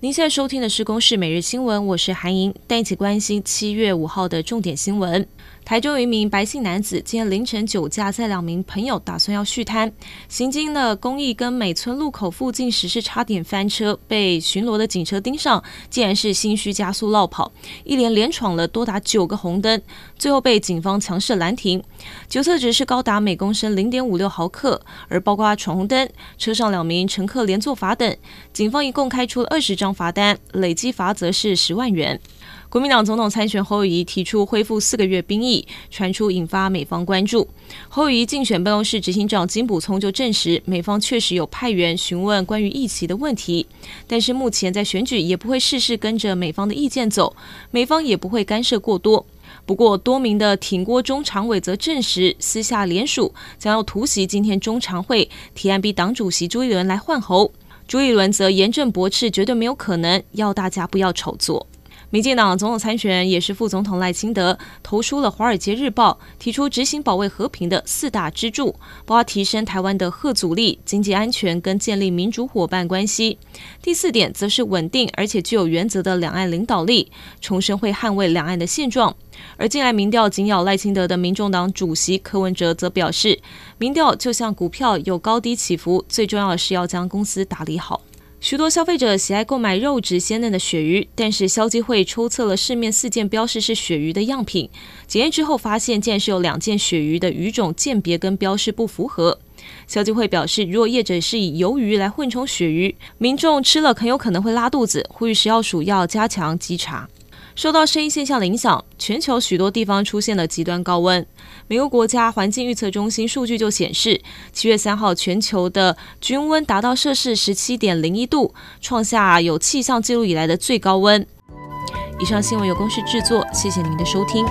您现在收听的是《公视每日新闻》，我是韩莹，带一起关心七月五号的重点新闻。台中一名白姓男子，今天凌晨酒驾载两名朋友，打算要续摊，行经了公益跟美村路口附近时，是差点翻车，被巡逻的警车盯上，竟然是心虚加速落跑，一连连闯了多达九个红灯，最后被警方强势拦停，酒测值是高达每公升零点五六毫克，而包括闯红灯、车上两名乘客连坐罚等，警方一共开出了二十张罚单，累计罚则是十万元。国民党总统参选侯友谊提出恢复四个月兵役，传出引发美方关注。侯友谊竞选办公室执行长金补聪就证实，美方确实有派员询问关于役期的问题，但是目前在选举也不会事事跟着美方的意见走，美方也不会干涉过多。不过，多名的挺郭中常委则证实，私下联署将要突袭今天中常会，提案逼党主席朱立伦来换侯。朱立伦则严正驳斥，绝对没有可能，要大家不要炒作。民进党总统参选人也是副总统赖清德投书了《华尔街日报》，提出执行保卫和平的四大支柱，包括提升台湾的吓阻力、经济安全跟建立民主伙伴关系。第四点则是稳定而且具有原则的两岸领导力，重申会捍卫两岸的现状。而近来民调紧咬赖清德的民众党主席柯文哲则表示，民调就像股票有高低起伏，最重要的是要将公司打理好。许多消费者喜爱购买肉质鲜嫩的鳕鱼，但是消基会抽测了市面四件标示是鳕鱼的样品，检验之后发现，竟然是有两件鳕鱼的鱼种鉴别跟标示不符合。消基会表示，如果业者是以鱿鱼来混充鳕鱼，民众吃了很有可能会拉肚子，呼吁食药署要加强稽查。受到声音现象的影响，全球许多地方出现了极端高温。美国国家环境预测中心数据就显示，七月三号全球的均温达到摄氏十七点零一度，创下有气象记录以来的最高温。以上新闻由公司制作，谢谢您的收听。